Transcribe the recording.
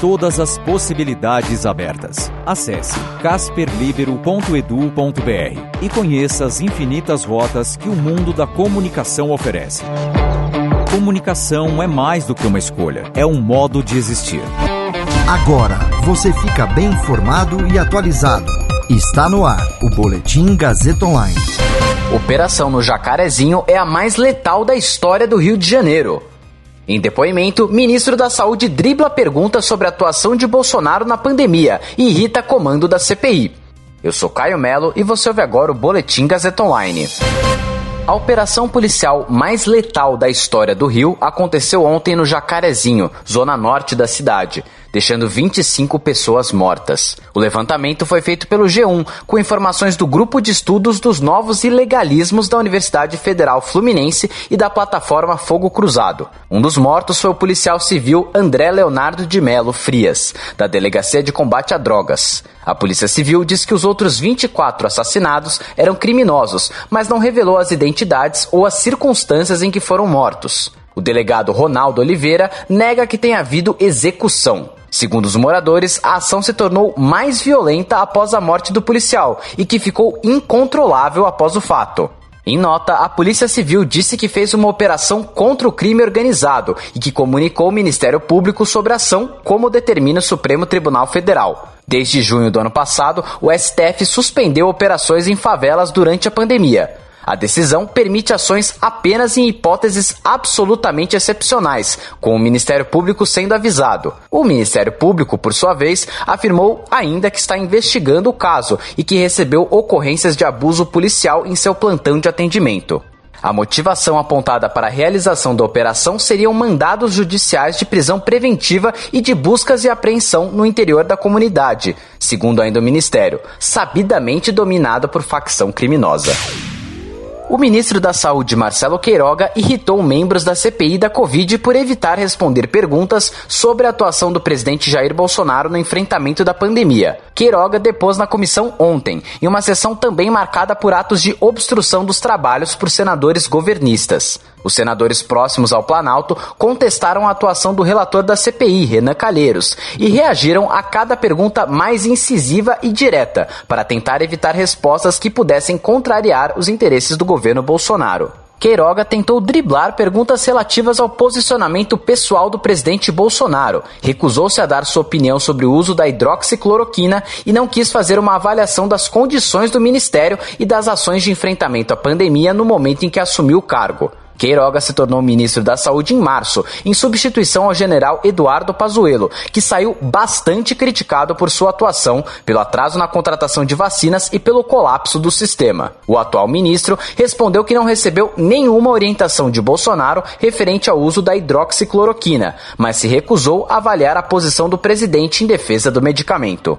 Todas as possibilidades abertas. Acesse casperlibero.edu.br e conheça as infinitas rotas que o mundo da comunicação oferece. Comunicação é mais do que uma escolha, é um modo de existir. Agora você fica bem informado e atualizado. Está no ar o Boletim Gazeta Online. Operação no Jacarezinho é a mais letal da história do Rio de Janeiro. Em depoimento, ministro da Saúde dribla perguntas sobre a atuação de Bolsonaro na pandemia e irrita comando da CPI. Eu sou Caio Melo e você ouve agora o Boletim Gazeta Online. A operação policial mais letal da história do Rio aconteceu ontem no Jacarezinho, zona norte da cidade deixando 25 pessoas mortas. O levantamento foi feito pelo G1, com informações do Grupo de Estudos dos Novos Ilegalismos da Universidade Federal Fluminense e da plataforma Fogo Cruzado. Um dos mortos foi o policial civil André Leonardo de Melo Frias, da Delegacia de Combate a Drogas. A Polícia Civil diz que os outros 24 assassinados eram criminosos, mas não revelou as identidades ou as circunstâncias em que foram mortos. O delegado Ronaldo Oliveira nega que tenha havido execução. Segundo os moradores, a ação se tornou mais violenta após a morte do policial e que ficou incontrolável após o fato. Em nota, a Polícia Civil disse que fez uma operação contra o crime organizado e que comunicou ao Ministério Público sobre a ação, como determina o Supremo Tribunal Federal. Desde junho do ano passado, o STF suspendeu operações em favelas durante a pandemia. A decisão permite ações apenas em hipóteses absolutamente excepcionais, com o Ministério Público sendo avisado. O Ministério Público, por sua vez, afirmou ainda que está investigando o caso e que recebeu ocorrências de abuso policial em seu plantão de atendimento. A motivação apontada para a realização da operação seriam mandados judiciais de prisão preventiva e de buscas e apreensão no interior da comunidade, segundo ainda o Ministério, sabidamente dominado por facção criminosa. O ministro da Saúde, Marcelo Queiroga, irritou membros da CPI da Covid por evitar responder perguntas sobre a atuação do presidente Jair Bolsonaro no enfrentamento da pandemia. Queiroga depôs na comissão ontem, em uma sessão também marcada por atos de obstrução dos trabalhos por senadores governistas. Os senadores próximos ao Planalto contestaram a atuação do relator da CPI, Renan Calheiros, e reagiram a cada pergunta mais incisiva e direta, para tentar evitar respostas que pudessem contrariar os interesses do governo Bolsonaro. Queiroga tentou driblar perguntas relativas ao posicionamento pessoal do presidente Bolsonaro, recusou-se a dar sua opinião sobre o uso da hidroxicloroquina e não quis fazer uma avaliação das condições do ministério e das ações de enfrentamento à pandemia no momento em que assumiu o cargo. Queiroga se tornou ministro da Saúde em março, em substituição ao general Eduardo Pazuello, que saiu bastante criticado por sua atuação, pelo atraso na contratação de vacinas e pelo colapso do sistema. O atual ministro respondeu que não recebeu nenhuma orientação de Bolsonaro referente ao uso da hidroxicloroquina, mas se recusou a avaliar a posição do presidente em defesa do medicamento.